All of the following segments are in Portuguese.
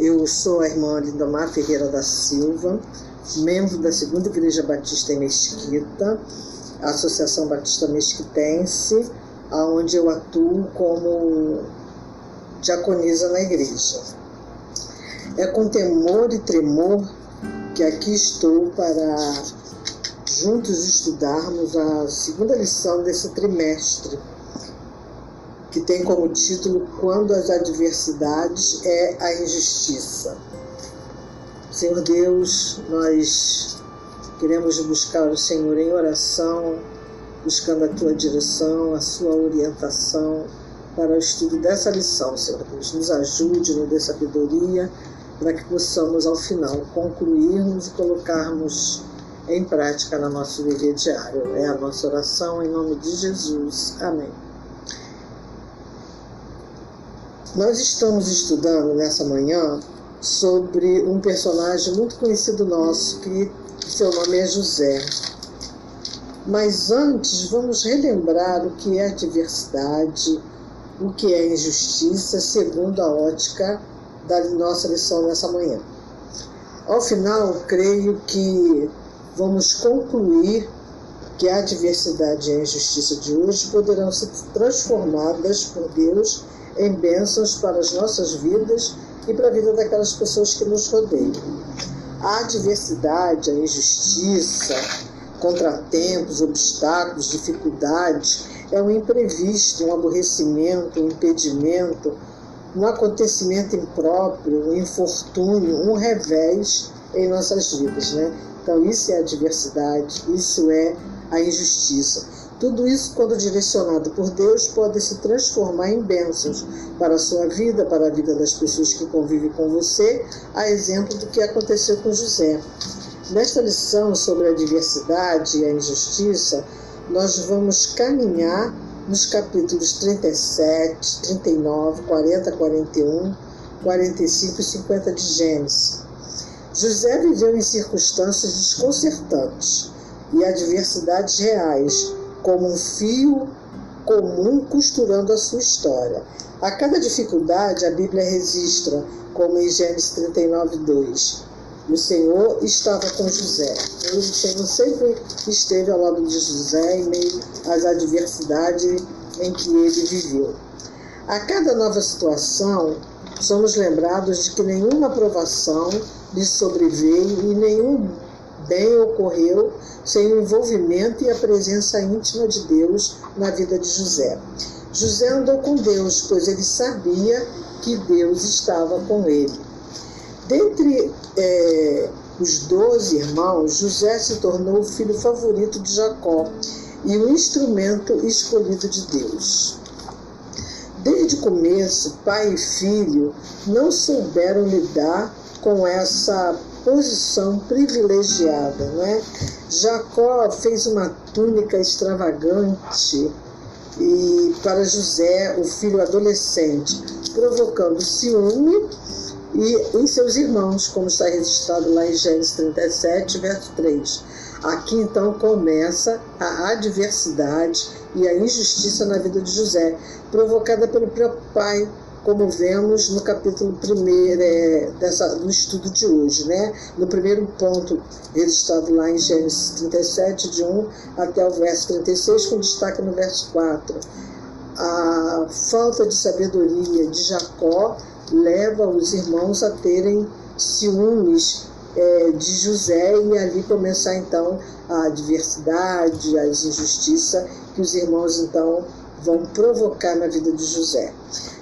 Eu sou a irmã Lindomar Ferreira da Silva, membro da Segunda Igreja Batista em Mesquita, Associação Batista Mesquitense, onde eu atuo como diaconisa na igreja. É com temor e tremor que aqui estou para juntos estudarmos a segunda lição desse trimestre tem como título Quando as adversidades é a injustiça. Senhor Deus, nós queremos buscar o Senhor em oração, buscando a tua direção, a sua orientação para o estudo dessa lição, Senhor Deus. Nos ajude, nos dê sabedoria, para que possamos, ao final, concluirmos e colocarmos em prática no nosso viver diário. É a nossa oração em nome de Jesus. Amém. Nós estamos estudando nessa manhã sobre um personagem muito conhecido nosso, que seu nome é José. Mas antes, vamos relembrar o que é diversidade, o que é injustiça, segundo a ótica da nossa lição nessa manhã. Ao final, creio que vamos concluir que a diversidade e a injustiça de hoje poderão ser transformadas por Deus em bênçãos para as nossas vidas e para a vida daquelas pessoas que nos rodeiam. A adversidade, a injustiça, contratempos, obstáculos, dificuldades é um imprevisto, um aborrecimento, um impedimento, um acontecimento impróprio, um infortúnio, um revés em nossas vidas, né? Então isso é a adversidade, isso é a injustiça. Tudo isso, quando direcionado por Deus, pode se transformar em bênçãos para a sua vida, para a vida das pessoas que convivem com você, a exemplo do que aconteceu com José. Nesta lição sobre a diversidade e a injustiça, nós vamos caminhar nos capítulos 37, 39, 40, 41, 45 e 50 de Gênesis. José viveu em circunstâncias desconcertantes e adversidades reais como um fio comum costurando a sua história. A cada dificuldade, a Bíblia registra, como em Gênesis 39, 2. O Senhor estava com José. O Senhor sempre esteve ao lado de José em meio às adversidades em que ele viveu. A cada nova situação, somos lembrados de que nenhuma aprovação lhe sobreveio e nenhum bem ocorreu sem o envolvimento e a presença íntima de Deus na vida de José. José andou com Deus, pois ele sabia que Deus estava com ele. Dentre é, os doze irmãos, José se tornou o filho favorito de Jacó e o instrumento escolhido de Deus. Desde o começo, pai e filho não souberam lidar com essa posição privilegiada. Né? Jacó fez uma túnica extravagante e para José, o filho adolescente, provocando ciúme e em seus irmãos, como está registrado lá em Gênesis 37, verso 3. Aqui então começa a adversidade e a injustiça na vida de José, provocada pelo próprio pai, como vemos no capítulo 1 é, dessa, do estudo de hoje, né? no primeiro ponto registrado lá em Gênesis 37, de 1 até o verso 36, com destaque no verso 4. A falta de sabedoria de Jacó leva os irmãos a terem ciúmes é, de José e ali começar então a adversidade, as injustiças que os irmãos então vão provocar na vida de José.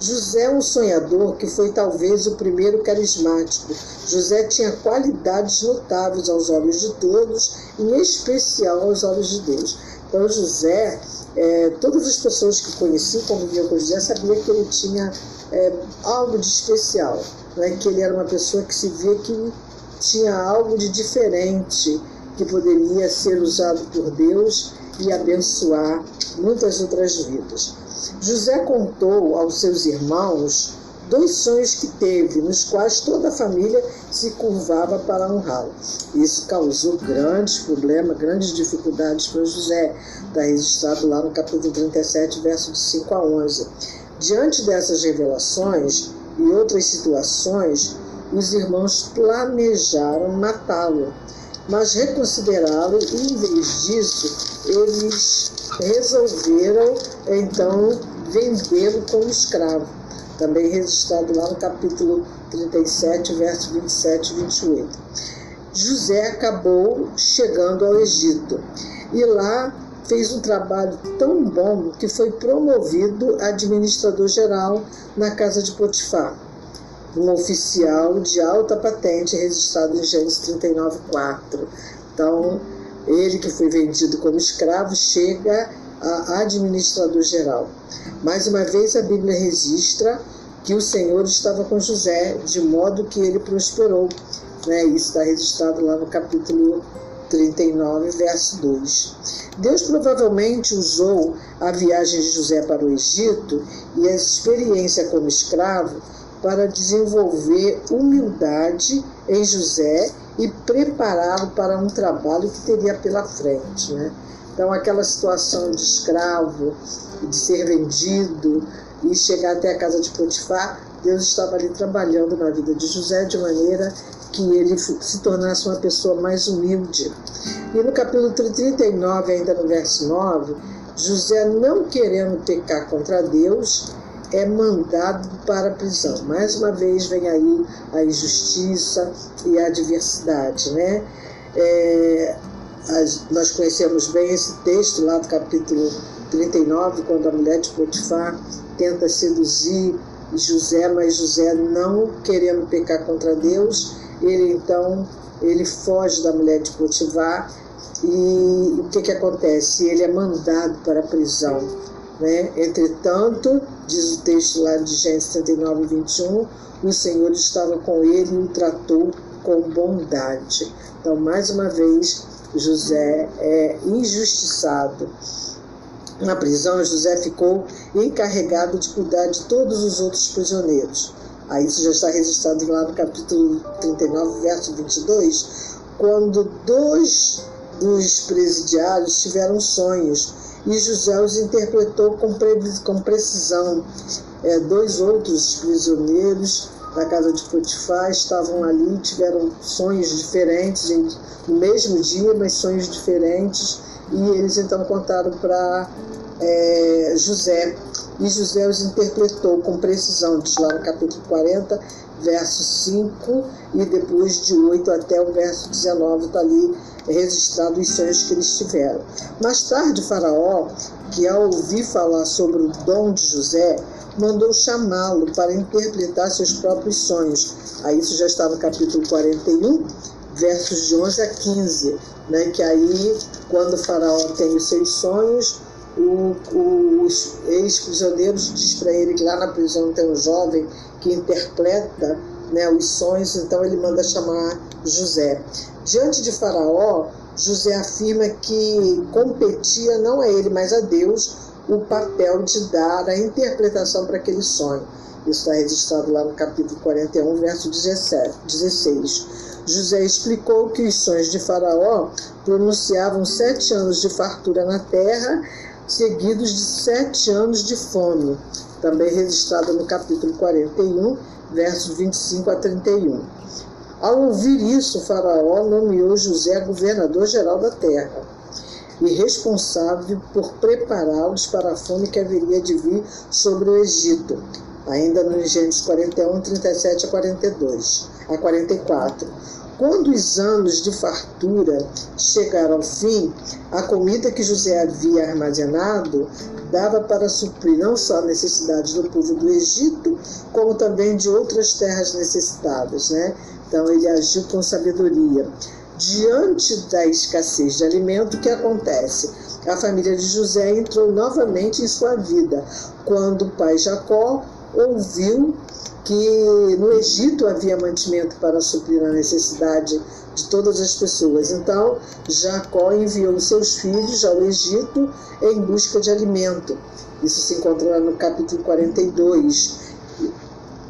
José é um sonhador que foi talvez o primeiro carismático. José tinha qualidades notáveis aos olhos de todos, em especial aos olhos de Deus. Então, José, é, todas as pessoas que conheciam, conviviam com José, sabiam que ele tinha é, algo de especial, né? que ele era uma pessoa que se via que tinha algo de diferente, que poderia ser usado por Deus e abençoar muitas outras vidas. José contou aos seus irmãos dois sonhos que teve, nos quais toda a família se curvava para honrá-lo. Isso causou grandes problemas, grandes dificuldades para José. Está registrado lá no capítulo 37, versos de 5 a 11. Diante dessas revelações e outras situações, os irmãos planejaram matá-lo, mas reconsiderá-lo e, em vez disso, eles resolveram então vendê-lo como escravo. Também registrado lá no capítulo 37, verso 27 e 28. José acabou chegando ao Egito e lá fez um trabalho tão bom que foi promovido administrador geral na casa de Potifar, um oficial de alta patente registrado em Gênesis 39:4. Então, ele que foi vendido como escravo chega a administrador geral. Mais uma vez a Bíblia registra que o Senhor estava com José, de modo que ele prosperou. Né? Isso está registrado lá no capítulo 39, verso 2. Deus provavelmente usou a viagem de José para o Egito e a experiência como escravo para desenvolver humildade em José e prepará-lo para um trabalho que teria pela frente. Né? Então, aquela situação de escravo, de ser vendido e chegar até a casa de Potifar, Deus estava ali trabalhando na vida de José de maneira que ele se tornasse uma pessoa mais humilde. E no capítulo 39, ainda no verso 9, José, não querendo pecar contra Deus, é mandado para a prisão. Mais uma vez vem aí a injustiça e a adversidade, né? É, as, nós conhecemos bem esse texto lá do capítulo 39, quando a mulher de Potifar tenta seduzir José, mas José não querendo pecar contra Deus, ele então ele foge da mulher de Potifar e o que, que acontece? Ele é mandado para a prisão. Né? Entretanto, diz o texto lá de Gênesis 39, 21, o Senhor estava com ele e o tratou com bondade. Então, mais uma vez, José é injustiçado. Na prisão, José ficou encarregado de cuidar de todos os outros prisioneiros. Aí isso já está registrado lá no capítulo 39, verso 22, quando dois dos presidiários tiveram sonhos e José os interpretou com, com precisão. É, dois outros prisioneiros da casa de Potifar estavam ali, tiveram sonhos diferentes no mesmo dia, mas sonhos diferentes, e eles então contaram para é, José, e José os interpretou com precisão, diz lá no capítulo 40, verso 5, e depois de 8 até o verso 19 está ali registrado os sonhos que eles tiveram. Mais tarde, Faraó, que ao ouvir falar sobre o dom de José, mandou chamá-lo para interpretar seus próprios sonhos. Aí isso já está no capítulo 41, versos de 11 a 15, né? que aí, quando o faraó tem os seus sonhos, o, o, os ex-prisioneiros diz para ele que lá na prisão tem um jovem que interpreta né, os sonhos, então ele manda chamar José. Diante de Faraó, José afirma que competia não a ele, mas a Deus o papel de dar a interpretação para aquele sonho. Isso está registrado lá no capítulo 41, verso 17, 16. José explicou que os sonhos de Faraó pronunciavam sete anos de fartura na terra, seguidos de sete anos de fome. Também registrado no capítulo 41, versos 25 a 31. Ao ouvir isso, Faraó nomeou José governador-geral da terra e responsável por prepará-los para a fome que haveria de vir sobre o Egito, ainda no Gênesis 41, 37 a 42, a 44. Quando os anos de fartura chegaram ao fim, a comida que José havia armazenado dava para suprir não só a necessidade do povo do Egito, como também de outras terras necessitadas. Né? Então ele agiu com sabedoria. Diante da escassez de alimento, o que acontece? A família de José entrou novamente em sua vida, quando o pai Jacó ouviu que no Egito havia mantimento para suprir a necessidade de todas as pessoas. Então, Jacó enviou seus filhos ao Egito em busca de alimento. Isso se encontra lá no capítulo 42.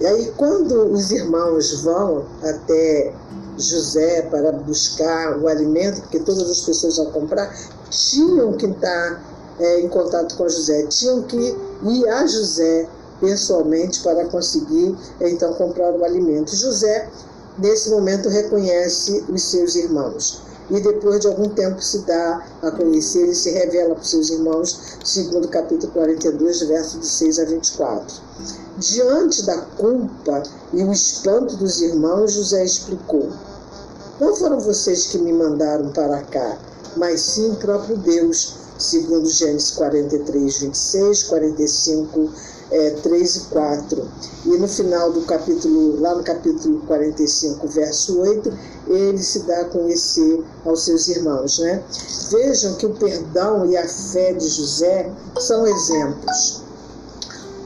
E aí, quando os irmãos vão até José para buscar o alimento, porque todas as pessoas vão comprar, tinham que estar é, em contato com José, tinham que ir a José pessoalmente para conseguir então comprar o alimento. José, nesse momento, reconhece os seus irmãos e depois de algum tempo se dá a conhecer e se revela para os seus irmãos, segundo capítulo 42, versos de 6 a 24. Diante da culpa e o espanto dos irmãos, José explicou: Não foram vocês que me mandaram para cá, mas sim o próprio Deus, segundo Gênesis 43, 26, 45, é, 3 e 4. E no final do capítulo, lá no capítulo 45, verso 8, ele se dá a conhecer aos seus irmãos. Né? Vejam que o perdão e a fé de José são exemplos.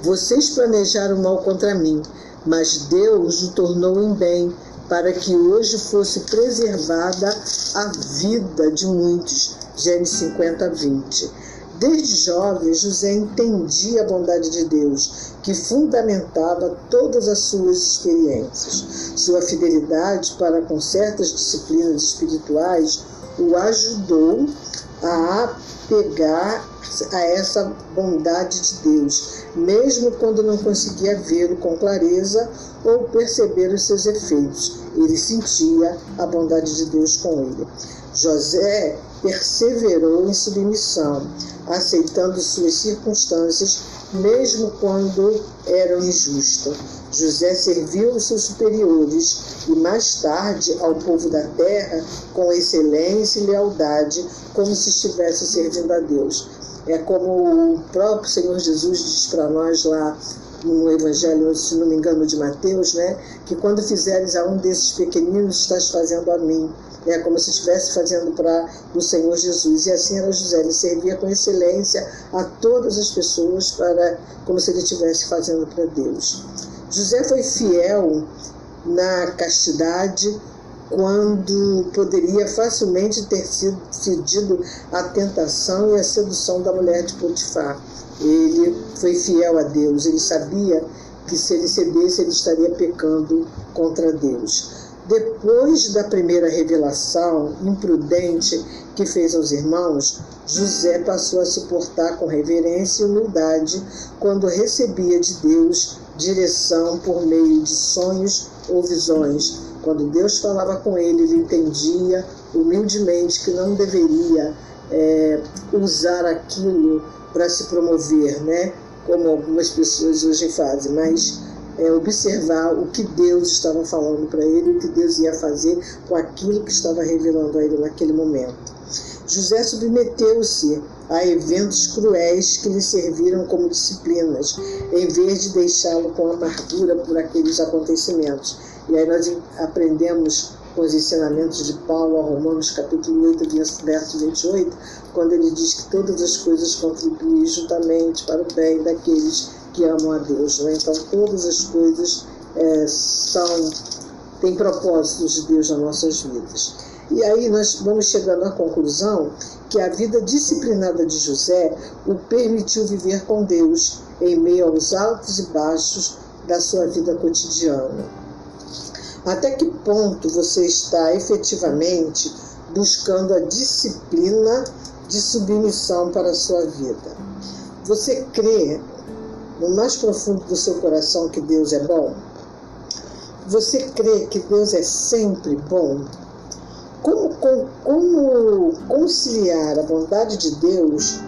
Vocês planejaram mal contra mim, mas Deus o tornou em bem, para que hoje fosse preservada a vida de muitos. Gênesis 50, 20. Desde jovem, José entendia a bondade de Deus, que fundamentava todas as suas experiências. Sua fidelidade para com certas disciplinas espirituais o ajudou a pegar a essa bondade de Deus, mesmo quando não conseguia vê-lo com clareza ou perceber os seus efeitos. Ele sentia a bondade de Deus com ele. José perseverou em submissão, aceitando suas circunstâncias, mesmo quando eram injustas. José serviu os seus superiores e mais tarde ao povo da terra com excelência e lealdade, como se estivesse servindo a Deus. É como o próprio Senhor Jesus diz para nós lá no Evangelho, se não me engano, de Mateus, né? Que quando fizeres a um desses pequeninos, estás fazendo a mim né, como se estivesse fazendo para o Senhor Jesus. E assim era José, ele servia com excelência a todas as pessoas, para como se ele estivesse fazendo para Deus. José foi fiel na castidade quando poderia facilmente ter sido cedido à tentação e à sedução da mulher de Potifar. Ele foi fiel a Deus, ele sabia que se ele cedesse, ele estaria pecando contra Deus. Depois da primeira revelação imprudente que fez aos irmãos, José passou a se portar com reverência e humildade quando recebia de Deus direção por meio de sonhos ou visões. Quando Deus falava com ele, ele entendia humildemente que não deveria é, usar aquilo para se promover, né? como algumas pessoas hoje fazem, mas é, observar o que Deus estava falando para ele, o que Deus ia fazer com aquilo que estava revelando a ele naquele momento. José submeteu-se a eventos cruéis que lhe serviram como disciplinas, em vez de deixá-lo com amargura por aqueles acontecimentos. E aí nós aprendemos com os ensinamentos de Paulo a Romanos capítulo 8, verso 28, quando ele diz que todas as coisas contribuem juntamente para o bem daqueles que amam a Deus. Né? Então, todas as coisas é, são têm propósitos de Deus nas nossas vidas. E aí nós vamos chegando à conclusão que a vida disciplinada de José o permitiu viver com Deus em meio aos altos e baixos da sua vida cotidiana. Até que ponto você está efetivamente buscando a disciplina de submissão para a sua vida? Você crê no mais profundo do seu coração que Deus é bom? Você crê que Deus é sempre bom? Como, como, como conciliar a bondade de Deus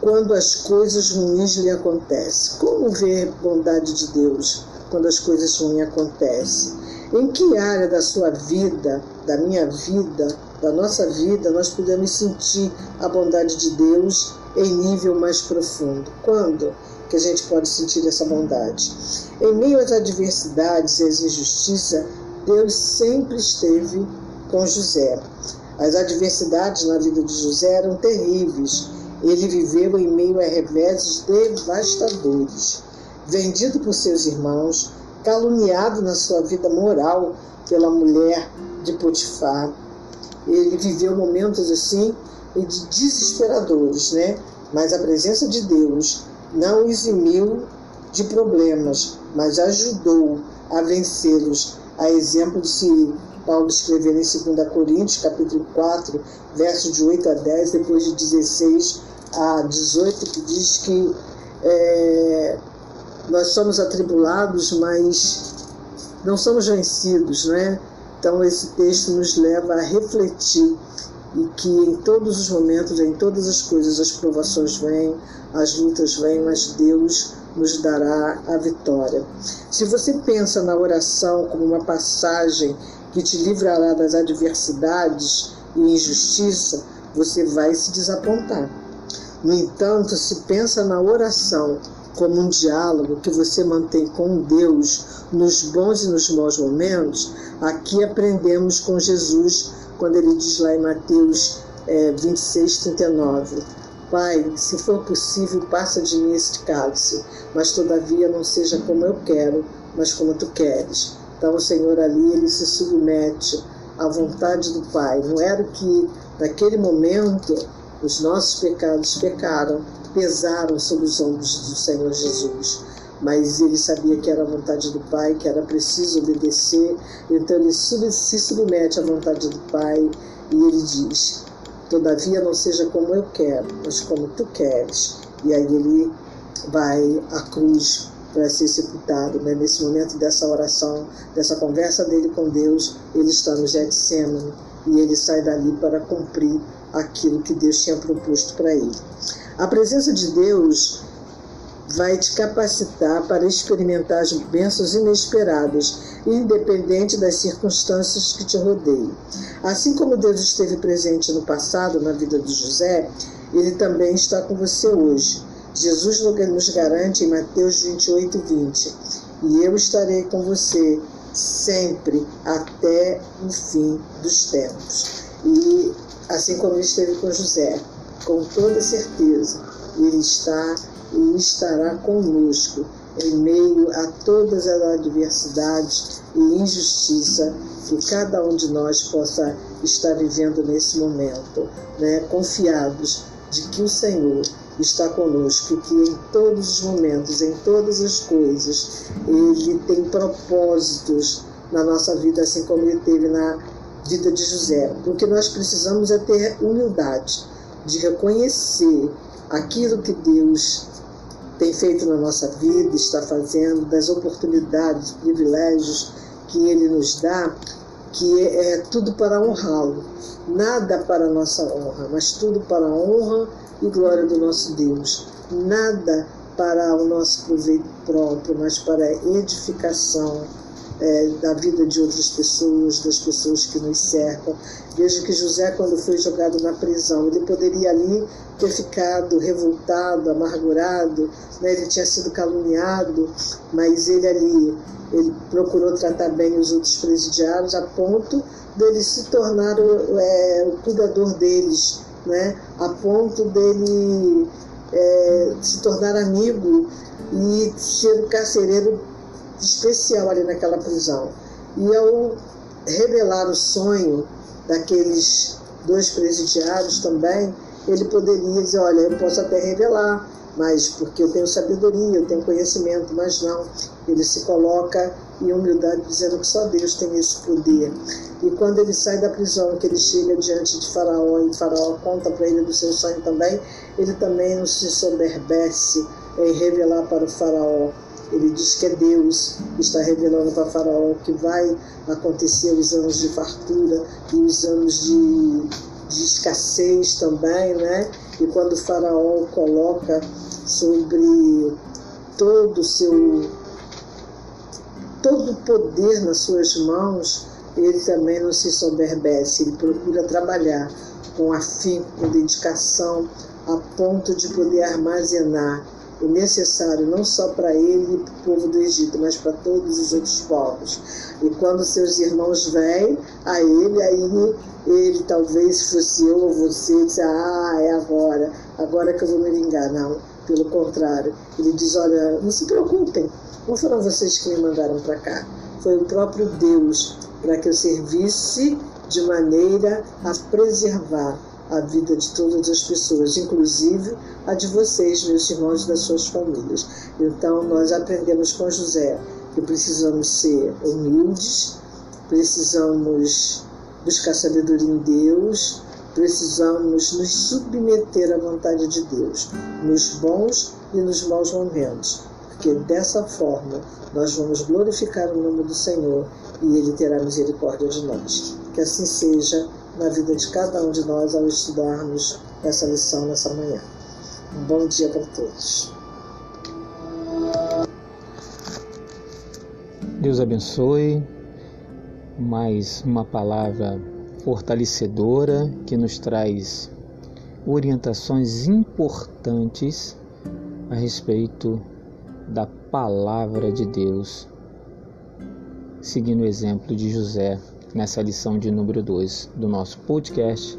quando as coisas ruins lhe acontecem? Como ver bondade de Deus quando as coisas ruins acontecem? Em que área da sua vida, da minha vida, da nossa vida, nós podemos sentir a bondade de Deus em nível mais profundo. Quando que a gente pode sentir essa bondade? Em meio às adversidades e às injustiças, Deus sempre esteve com José. As adversidades na vida de José eram terríveis. Ele viveu em meio a reveses devastadores. Vendido por seus irmãos, caluniado na sua vida moral pela mulher de Potifar. Ele viveu momentos assim e de desesperadores, né? Mas a presença de Deus não eximiu de problemas, mas ajudou a vencê-los. A exemplo de se Paulo escrever em 2 Coríntios, capítulo 4, versos de 8 a 10, depois de 16 a 18, que diz que é, nós somos atribulados, mas não somos vencidos, né? Então esse texto nos leva a refletir e que em todos os momentos, em todas as coisas, as provações vêm, as lutas vêm, mas Deus nos dará a vitória. Se você pensa na oração como uma passagem que te livrará das adversidades e injustiça, você vai se desapontar. No entanto, se pensa na oração como um diálogo que você mantém com Deus nos bons e nos maus momentos, aqui aprendemos com Jesus quando ele diz lá em Mateus é, 26, 39. Pai, se for possível, passa de mim este cálice, mas todavia não seja como eu quero, mas como tu queres. Então o Senhor ali, ele se submete à vontade do Pai. Não era que naquele momento os nossos pecados pecaram, pesaram sobre os ombros do Senhor Jesus. Mas ele sabia que era a vontade do Pai, que era preciso obedecer, então ele se submete à vontade do Pai e ele diz: Todavia não seja como eu quero, mas como tu queres. E aí ele vai à cruz para ser sepultado. Né? Nesse momento dessa oração, dessa conversa dele com Deus, ele está no Getsemane e ele sai dali para cumprir aquilo que Deus tinha proposto para ele. A presença de Deus vai te capacitar para experimentar as bênçãos inesperadas, independente das circunstâncias que te rodeiam. Assim como Deus esteve presente no passado na vida de José, ele também está com você hoje. Jesus nos garante em Mateus 28, 20: E eu estarei com você sempre até o fim dos tempos. E assim como ele esteve com José, com toda certeza, ele está e estará conosco em meio a todas as adversidades e injustiça que cada um de nós possa estar vivendo nesse momento, né? confiados de que o Senhor está conosco e que em todos os momentos, em todas as coisas, Ele tem propósitos na nossa vida, assim como Ele teve na vida de José. O que nós precisamos é ter humildade de reconhecer aquilo que Deus tem feito na nossa vida, está fazendo, das oportunidades, privilégios que Ele nos dá, que é, tudo para honrá-lo. Nada para a nossa honra, mas tudo para a honra e glória do nosso Deus. Nada para o nosso proveito próprio, mas para a edificação é, da vida de outras pessoas, das pessoas que nos cercam. Veja que José, quando foi jogado na prisão, ele poderia ali ter ficado revoltado, amargurado, né? ele tinha sido caluniado, mas ele ali ele procurou tratar bem os outros presidiários a ponto dele se tornar o, é, o cuidador deles, né? a ponto dele é, se tornar amigo e ser o carcereiro especial ali naquela prisão. E ao revelar o sonho daqueles dois presidiários também, ele poderia dizer, olha, eu posso até revelar, mas porque eu tenho sabedoria, eu tenho conhecimento, mas não. Ele se coloca em humildade dizendo que só Deus tem esse poder. E quando ele sai da prisão, que ele chega diante de Faraó e Faraó conta para ele do seu sonho também, ele também não se soberbece em revelar para o Faraó ele diz que é Deus que está revelando para Faraó que vai acontecer os anos de fartura e os anos de, de escassez também, né? E quando Faraó coloca sobre todo o seu todo o poder nas suas mãos, ele também não se soberbece, ele procura trabalhar com afinco, com dedicação, a ponto de poder armazenar o necessário não só para ele e para o povo do Egito, mas para todos os outros povos. E quando seus irmãos vêm a ele, aí ele, talvez fosse eu ou você, diz, ah, é agora, agora que eu vou me vingar. Não, pelo contrário. Ele diz, olha, não se preocupem, não foram vocês que me mandaram para cá. Foi o próprio Deus para que eu servisse de maneira a preservar a vida de todas as pessoas, inclusive a de vocês, meus irmãos, das suas famílias. Então, nós aprendemos com José que precisamos ser humildes, precisamos buscar sabedoria em Deus, Precisamos nos submeter à vontade de Deus, nos bons e nos maus momentos, porque dessa forma nós vamos glorificar o nome do Senhor e Ele terá misericórdia de nós. Que assim seja na vida de cada um de nós ao estudarmos essa lição nessa manhã. Um bom dia para todos. Deus abençoe. Mais uma palavra fortalecedora que nos traz orientações importantes a respeito da palavra de Deus, seguindo o exemplo de José nessa lição de número 2 do nosso podcast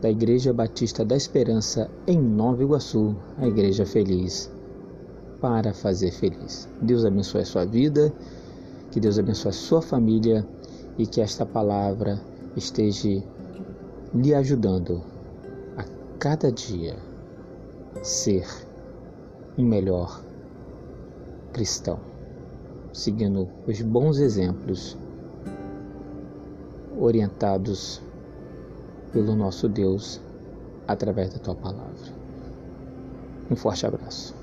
da Igreja Batista da Esperança em Nova Iguaçu, a Igreja Feliz, para fazer feliz. Deus abençoe a sua vida, que Deus abençoe a sua família e que esta palavra esteja lhe ajudando a cada dia ser um melhor cristão, seguindo os bons exemplos orientados pelo nosso Deus através da tua palavra. Um forte abraço.